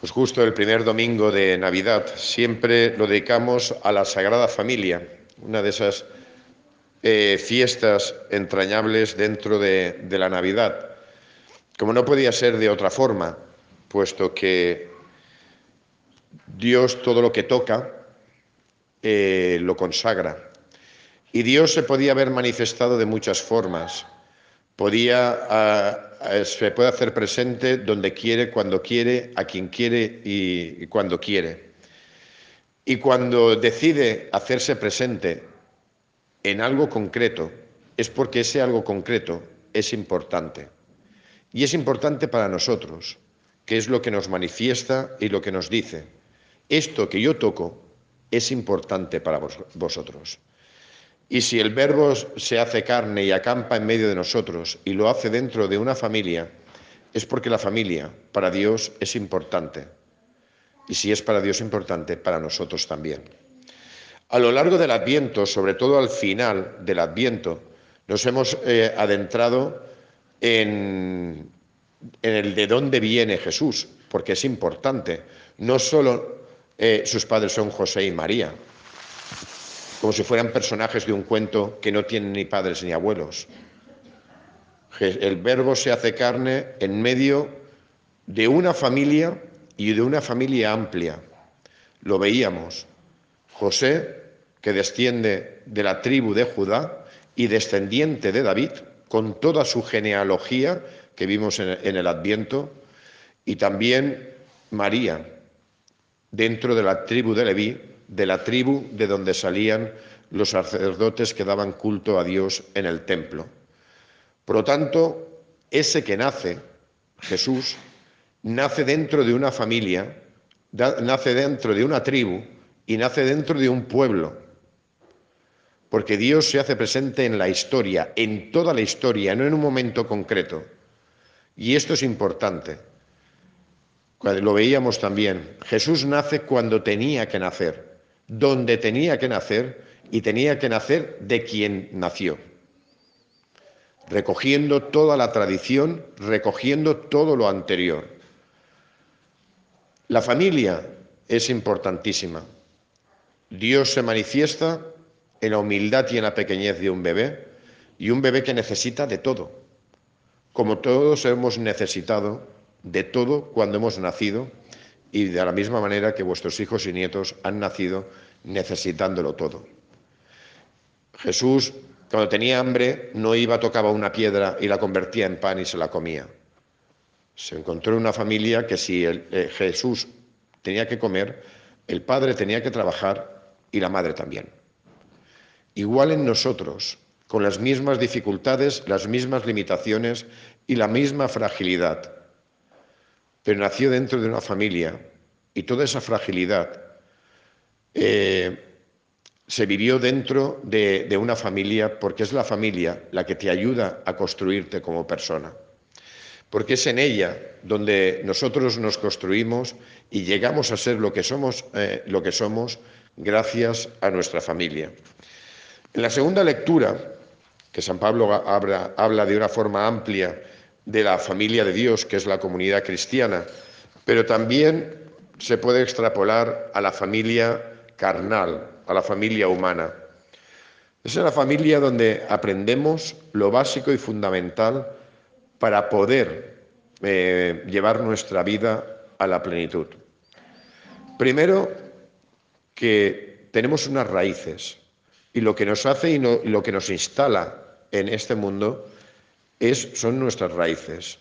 Pues justo el primer domingo de Navidad siempre lo dedicamos a la Sagrada Familia, una de esas eh, fiestas entrañables dentro de, la Navidad. Como no podía ser de otra forma, puesto que Dios todo lo que toca eh, lo consagra. Y Dios se podía haber manifestado de muchas formas. Podía se puede hacer presente donde quiere, cuando quiere, a quien quiere y, cuando quiere. Y cuando decide hacerse presente en algo concreto, es porque ese algo concreto es importante. Y es importante para nosotros, que es lo que nos manifiesta y lo que nos dice. Esto que yo toco es importante para vosotros. Y si el verbo se hace carne y acampa en medio de nosotros y lo hace dentro de una familia, es porque la familia para Dios es importante. Y si es para Dios importante, para nosotros también. A lo largo del Adviento, sobre todo al final del Adviento, nos hemos eh, adentrado en, el de dónde viene Jesús, porque es importante. No solo eh, sus padres son José y María, como si fueran personajes de un cuento que no tienen ni padres ni abuelos. El verbo se hace carne en medio de una familia y de una familia amplia. Lo veíamos. José, que desciende de la tribu de Judá y descendiente de David, con toda su genealogía que vimos en el Adviento, y también María, dentro de la tribu de Leví, de la tribu de donde salían los sacerdotes que daban culto a Dios en el templo. Por lo tanto, ese que nace, Jesús, nace dentro de una familia, nace dentro de una tribu y nace dentro de un pueblo. Porque Dios se hace presente en la historia, en toda la historia, no en un momento concreto. Y esto es importante. Lo veíamos también. Jesús nace cuando tenía que nacer donde tenía que nacer y tenía que nacer de quien nació, recogiendo toda la tradición, recogiendo todo lo anterior. La familia es importantísima. Dios se manifiesta en la humildad y en la pequeñez de un bebé y un bebé que necesita de todo, como todos hemos necesitado de todo cuando hemos nacido y de la misma manera que vuestros hijos y nietos han nacido necesitándolo todo. Jesús, cuando tenía hambre, no iba, tocaba una piedra y la convertía en pan y se la comía. Se encontró una familia que si eh, Jesús tenía que comer, el padre tenía que trabajar y la madre también. Igual en nosotros, con las mismas dificultades, las mismas limitaciones y la misma fragilidad pero nació dentro de una familia y toda esa fragilidad eh, se vivió dentro de, una familia porque es la familia la que te ayuda a construirte como persona porque es en ella donde nosotros nos construimos y llegamos a ser lo que somos, eh, lo que somos gracias a nuestra familia. En la segunda lectura, que San Pablo habla, habla de una forma amplia de la familia de Dios, que es la comunidad cristiana, pero también se puede extrapolar a la familia carnal, a la familia humana. Es la familia donde aprendemos lo básico y fundamental para poder eh, llevar nuestra vida a la plenitud. Primero, que tenemos unas raíces y lo que nos hace y lo que nos instala en este mundo es, son nuestras raíces.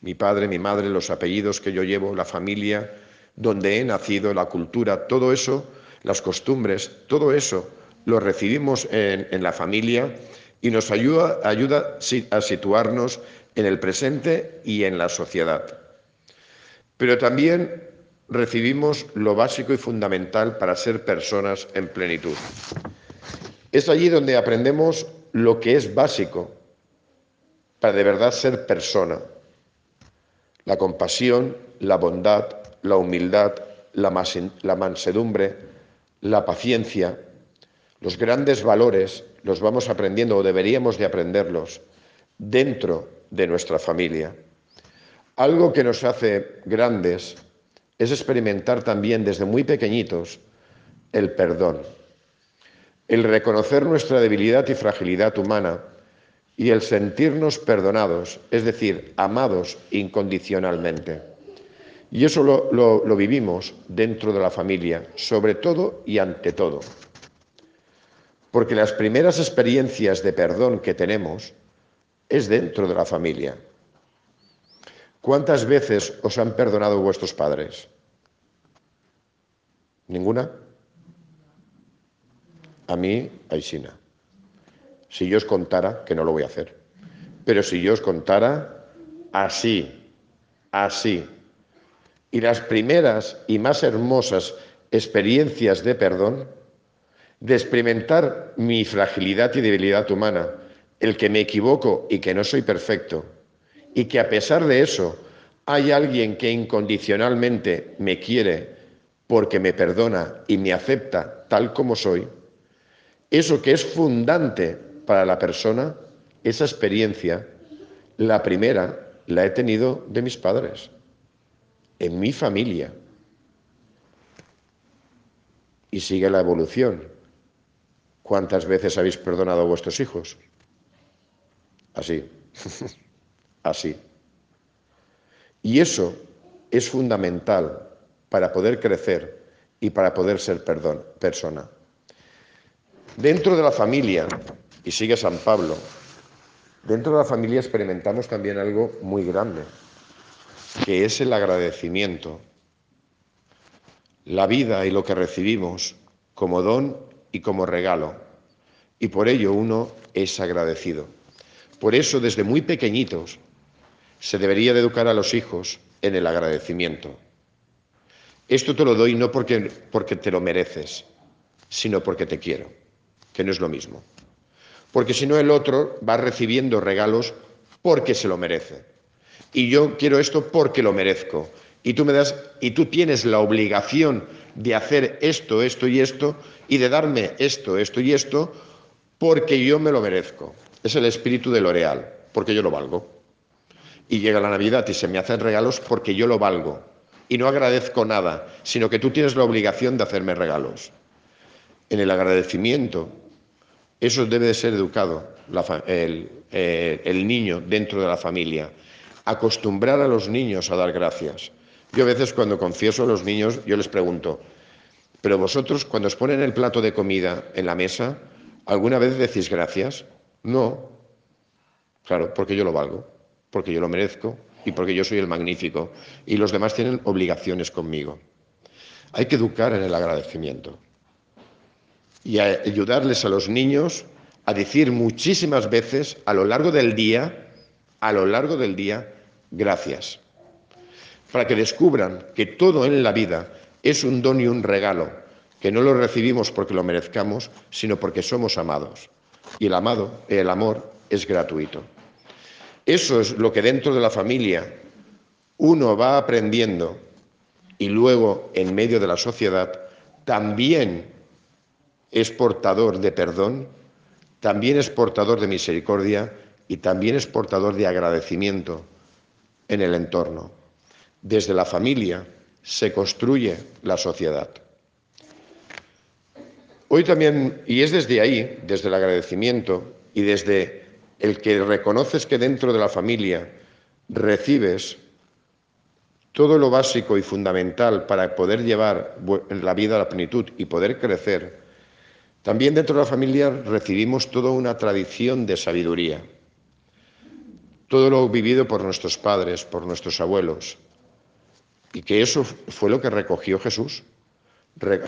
Mi padre, mi madre, los apellidos que yo llevo, la familia, donde he nacido, la cultura, todo eso, las costumbres, todo eso lo recibimos en, la familia y nos ayuda, ayuda a situarnos en el presente y en la sociedad. Pero también recibimos lo básico y fundamental para ser personas en plenitud. Es allí donde aprendemos lo que es básico para de verdad ser persona. La compasión, la bondad, la humildad, la, mansedumbre, la paciencia, los grandes valores los vamos aprendiendo o deberíamos de aprenderlos dentro de nuestra familia. Algo que nos hace grandes es experimentar también desde muy pequeñitos el perdón, el reconocer nuestra debilidad y fragilidad humana y el sentirnos perdonados, es decir, amados incondicionalmente. Y eso lo, lo, vivimos dentro de la familia, sobre todo y ante todo. Porque las primeras experiencias de perdón que tenemos es dentro de la familia. ¿Cuántas veces os han perdonado vuestros padres? ¿Ninguna? A mí, Aisina. Si yo os contara, que no lo voy a hacer, pero si yo os contara, así, así. Y las primeras y más hermosas experiencias de perdón, de experimentar mi fragilidad y debilidad humana, el que me equivoco y que no soy perfecto, y que a pesar de eso hay alguien que incondicionalmente me quiere porque me perdona y me acepta tal como soy, eso que es fundante para la persona, esa experiencia, la primera la he tenido de mis padres, en mi familia. Y sigue la evolución. ¿Cuántas veces habéis perdonado a vuestros hijos? Así, así. Y eso es fundamental para poder crecer y para poder ser perdón, persona. Dentro de la familia, y sigue San Pablo, dentro de la familia experimentamos también algo muy grande, que es el agradecimiento. La vida y lo que recibimos como don y como regalo. Y por ello uno es agradecido. Por eso desde muy pequeñitos se debería de educar a los hijos en el agradecimiento. Esto te lo doy no porque, porque te lo mereces, sino porque te quiero, que no es lo mismo. Porque si no el otro va recibiendo regalos porque se lo merece. Y yo quiero esto porque lo merezco. Y tú me das y tú tienes la obligación de hacer esto, esto y esto y de darme esto, esto y esto porque yo me lo merezco. Es el espíritu de L'Oreal, porque yo lo valgo. Y llega la Navidad y se me hacen regalos porque yo lo valgo. Y no agradezco nada, sino que tú tienes la obligación de hacerme regalos. En el agradecimiento, eso debe de ser educado eh, el, niño dentro de la familia. Acostumbrar a los niños a dar gracias. Yo a veces cuando confieso a los niños, yo les pregunto, pero vosotros cuando os ponen el plato de comida en la mesa, ¿alguna vez decís gracias? No. Claro, porque yo lo valgo, porque yo lo merezco y porque yo soy el magnífico y los demás tienen obligaciones conmigo. Hay que educar en el agradecimiento y ayudarles a los niños a decir muchísimas veces a lo largo del día, a lo largo del día, gracias, para que descubran que todo en la vida es un don y un regalo, que no lo recibimos porque lo merezcamos, sino porque somos amados. Y el amado, el amor es gratuito. Eso es lo que dentro de la familia uno va aprendiendo. Y luego en medio de la sociedad también es portador de perdón, también es portador de misericordia y también es portador de agradecimiento en el entorno. Desde la familia se construye la sociedad. Hoy también, y es desde ahí, desde el agradecimiento y desde el que reconoces que dentro de la familia recibes todo lo básico y fundamental para poder llevar la vida a la plenitud y poder crecer, también dentro de la familia recibimos toda una tradición de sabiduría, todo lo vivido por nuestros padres, por nuestros abuelos, y que eso fue lo que recogió Jesús.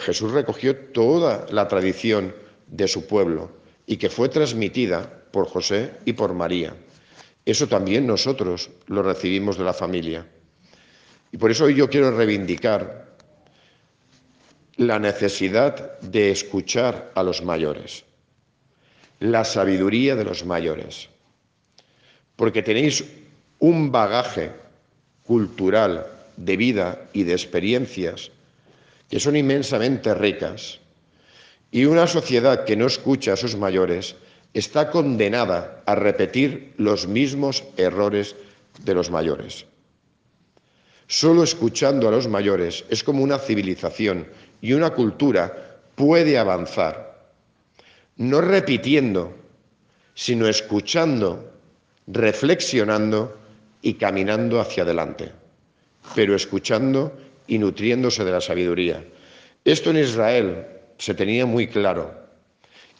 Jesús recogió toda la tradición de su pueblo y que fue transmitida por José y por María. Eso también nosotros lo recibimos de la familia. Y por eso hoy yo quiero reivindicar la necesidad de escuchar a los mayores, la sabiduría de los mayores, porque tenéis un bagaje cultural de vida y de experiencias que son inmensamente ricas, y una sociedad que no escucha a sus mayores está condenada a repetir los mismos errores de los mayores. Solo escuchando a los mayores es como una civilización y una cultura puede avanzar. No repitiendo, sino escuchando, reflexionando y caminando hacia adelante, pero escuchando y nutriéndose de la sabiduría. Esto en Israel se tenía muy claro.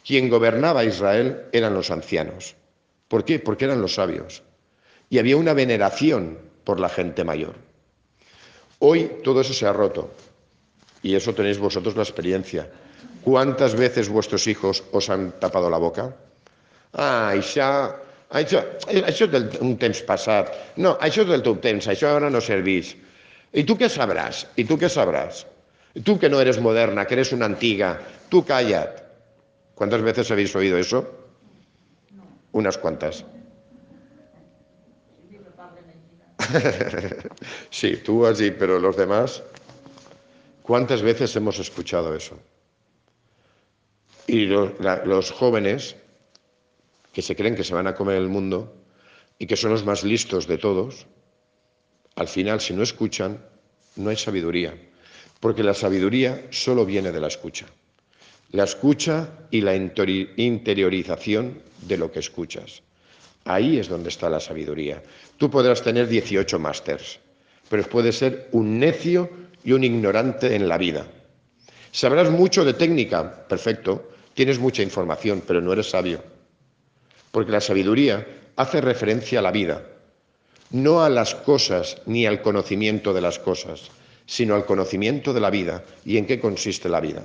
Quien gobernaba Israel eran los ancianos. ¿Por qué? Porque eran los sabios. Y había una veneración por la gente mayor. Hoy todo eso se ha roto. Y eso tenéis vosotros la experiencia. ¿Cuántas veces vuestros hijos os han tapado la boca? Ah, ya això, això del, un temps passat. No, això és del teu temps, això ara no servís. ¿Y tú qué sabrás? ¿Y tú qué sabrás? Tú que no eres moderna, que eres una antiga, tú callat. ¿Cuántas veces habéis oído eso? Unas cuantas. sí, tú así, pero los demás, ¿cuántas veces hemos escuchado eso? Y los, jóvenes que se creen que se van a comer el mundo y que son los más listos de todos, al final, si no escuchan, no hay sabiduría, porque la sabiduría solo viene de la escucha. La escucha y la interiorización de lo que escuchas. Ahí es donde está la sabiduría. Tú podrás tener 18 másters, pero puedes ser un necio y un ignorante en la vida. Sabrás mucho de técnica, perfecto, tienes mucha información, pero no eres sabio porque la sabiduría hace referencia a la vida, no a las cosas ni al conocimiento de las cosas, sino al conocimiento de la vida y en qué consiste la vida.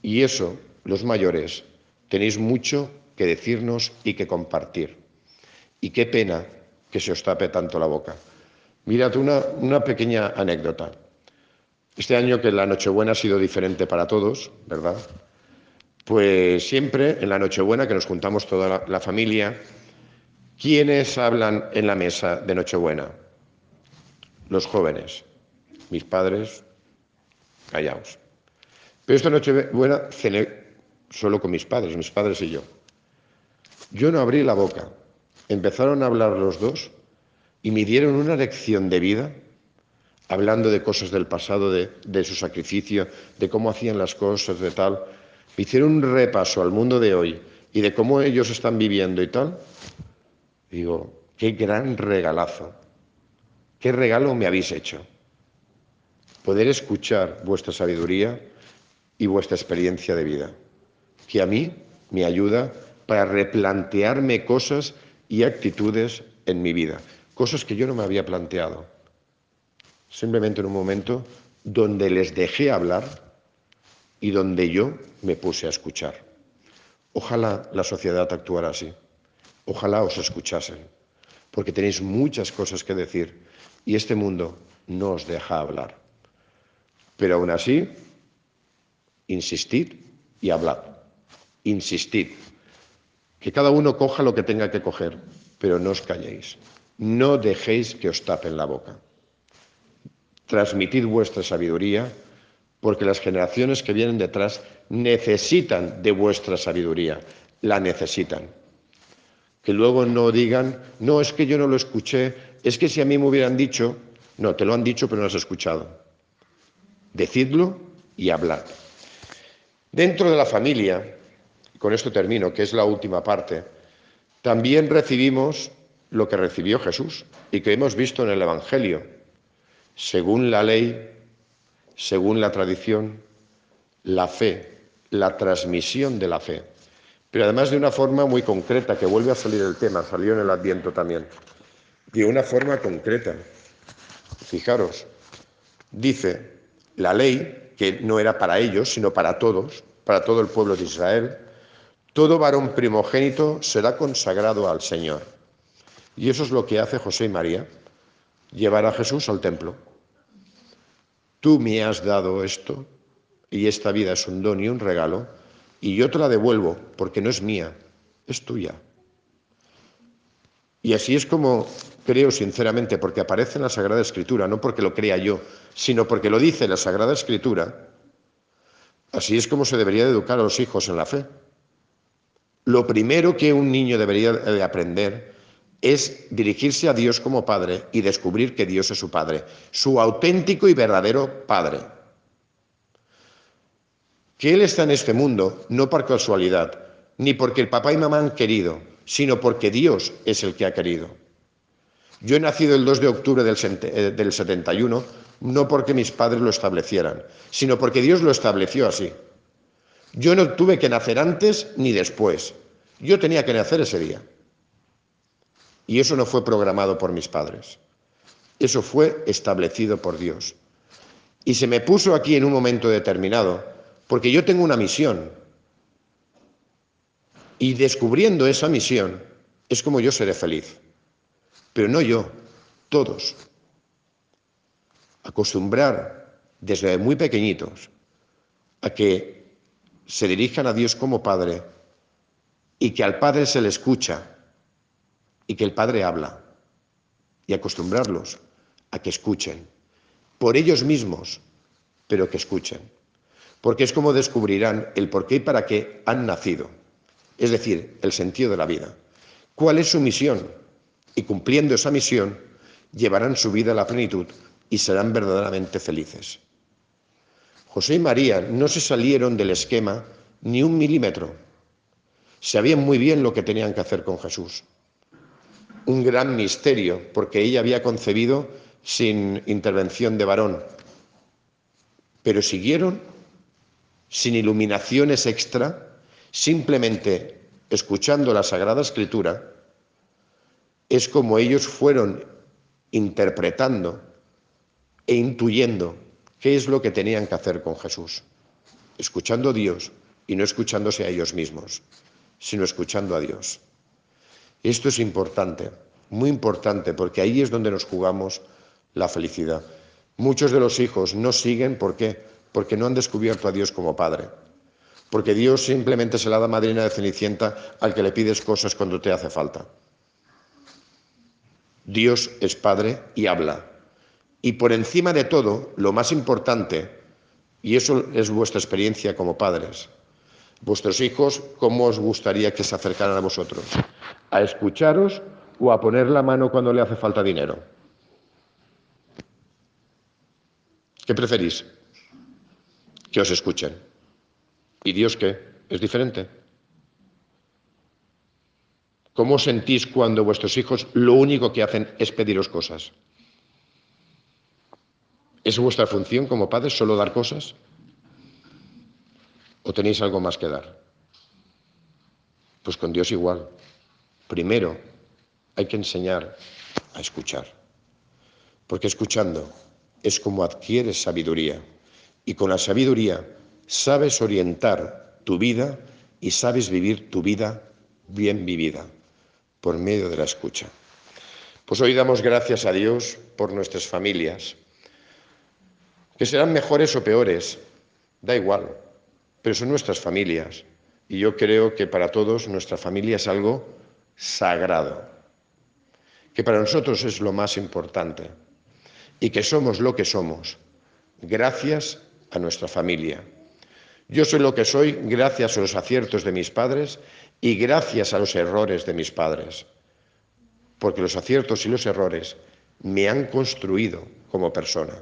Y eso, los mayores, tenéis mucho que decirnos y que compartir. Y qué pena que se os tape tanto la boca. Mirad una, una pequeña anécdota. Este año que la Nochebuena ha sido diferente para todos, ¿verdad? Pues siempre en la Nochebuena, que nos juntamos toda la, la familia, ¿quiénes hablan en la mesa de Nochebuena? Los jóvenes. Mis padres, callaos. Pero esta Nochebuena cené solo con mis padres, mis padres y yo. Yo no abrí la boca. Empezaron a hablar los dos y me dieron una lección de vida, hablando de cosas del pasado, de, su sacrificio, de cómo hacían las cosas, de tal hicieron un repaso al mundo de hoy y de cómo ellos están viviendo y tal, digo, qué gran regalazo, qué regalo me habéis hecho. Poder escuchar vuestra sabiduría y vuestra experiencia de vida, que a mí me ayuda para replantearme cosas y actitudes en mi vida, cosas que yo no me había planteado. Simplemente en un momento donde les dejé hablar y donde yo me puse a escuchar. Ojalá la sociedad actuara así. Ojalá os escuchasen, porque tenéis muchas cosas que decir y este mundo no os deja hablar. Pero aún así, insistid y hablad. Insistid. Que cada uno coja lo que tenga que coger, pero no os calléis. No dejéis que os tapen la boca. Transmitid vuestra sabiduría porque las generaciones que vienen detrás necesitan de vuestra sabiduría, la necesitan. Que luego no digan, no, es que yo no lo escuché, es que si a mí me hubieran dicho, no, te lo han dicho pero no has escuchado. Decidlo y hablad. Dentro de la familia, con esto termino, que es la última parte, también recibimos lo que recibió Jesús y que hemos visto en el Evangelio. Según la ley, según la tradición, la fe, la transmisión de la fe. Pero además de una forma muy concreta, que vuelve a salir el tema, salió en el Adviento también. De una forma concreta. Fijaros, dice la ley, que no era para ellos, sino para todos, para todo el pueblo de Israel, todo varón primogénito será consagrado al Señor. Y eso es lo que hace José y María, llevar a Jesús al templo tú me has dado esto y esta vida es un don y un regalo y yo te la devuelvo porque no es mía, es tuya. Y así es como creo sinceramente, porque aparece en la Sagrada Escritura, no porque lo crea yo, sino porque lo dice la Sagrada Escritura, así es como se debería de educar a los hijos en la fe. Lo primero que un niño debería de aprender es dirigirse a Dios como Padre y descubrir que Dios es su Padre, su auténtico y verdadero Padre. Que Él está en este mundo no por casualidad, ni porque el papá y mamá han querido, sino porque Dios es el que ha querido. Yo he nacido el 2 de octubre del, 71, no porque mis padres lo establecieran, sino porque Dios lo estableció así. Yo no tuve que nacer antes ni después. Yo tenía que nacer ese día. Y eso no fue programado por mis padres. Eso fue establecido por Dios. Y se me puso aquí en un momento determinado, porque yo tengo una misión. Y descubriendo esa misión es como yo seré feliz. Pero no yo, todos. Acostumbrar desde muy pequeñitos a que se dirijan a Dios como Padre y que al Padre se le escucha y que el Padre habla y acostumbrarlos a que escuchen por ellos mismos, pero que escuchen. Porque es como descubrirán el por qué y para qué han nacido, es decir, el sentido de la vida. ¿Cuál es su misión? Y cumpliendo esa misión, llevarán su vida a la plenitud y serán verdaderamente felices. José y María no se salieron del esquema ni un milímetro. Sabían muy bien lo que tenían que hacer con Jesús un gran misterio, porque ella había concebido sin intervención de varón. Pero siguieron sin iluminaciones extra, simplemente escuchando la Sagrada Escritura, es como ellos fueron interpretando e intuyendo qué es lo que tenían que hacer con Jesús, escuchando a Dios y no escuchándose a ellos mismos, sino escuchando a Dios. Esto es importante, muy importante, porque ahí es donde nos jugamos la felicidad. Muchos de los hijos no siguen, ¿por qué? Porque no han descubierto a Dios como Padre. Porque Dios simplemente se la da madrina de Cenicienta al que le pides cosas cuando te hace falta. Dios es Padre y habla. Y por encima de todo, lo más importante, y eso es vuestra experiencia como padres, vuestros hijos, ¿cómo os gustaría que se acercaran a vosotros? a escucharos o a poner la mano cuando le hace falta dinero? ¿Qué preferís? Que os escuchen. ¿Y Dios qué? ¿Es diferente? ¿Cómo sentís cuando vuestros hijos lo único que hacen es pediros cosas? ¿Es vuestra función como padres solo dar cosas? ¿O tenéis algo más que dar? Pues con Dios igual. Primero, hay que enseñar a escuchar, porque escuchando es como adquieres sabiduría y con la sabiduría sabes orientar tu vida y sabes vivir tu vida bien vivida por medio de la escucha. Pues hoy damos gracias a Dios por nuestras familias, que serán mejores o peores, da igual, pero son nuestras familias. Y yo creo que para todos nuestra familia es algo sagrado, que para nosotros es lo más importante y que somos lo que somos gracias a nuestra familia. Yo soy lo que soy gracias a los aciertos de mis padres y gracias a los errores de mis padres, porque los aciertos y los errores me han construido como persona.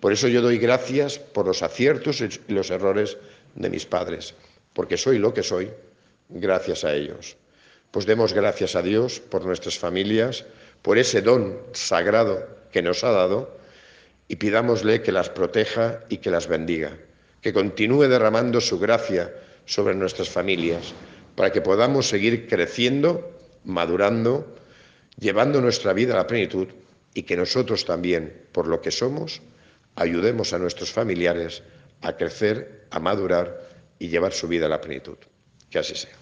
Por eso yo doy gracias por los aciertos y los errores de mis padres, porque soy lo que soy gracias a ellos. Pues demos gracias a Dios por nuestras familias, por ese don sagrado que nos ha dado y pidámosle que las proteja y que las bendiga, que continúe derramando su gracia sobre nuestras familias para que podamos seguir creciendo, madurando, llevando nuestra vida a la plenitud y que nosotros también, por lo que somos, ayudemos a nuestros familiares a crecer, a madurar y llevar su vida a la plenitud. Que así sea.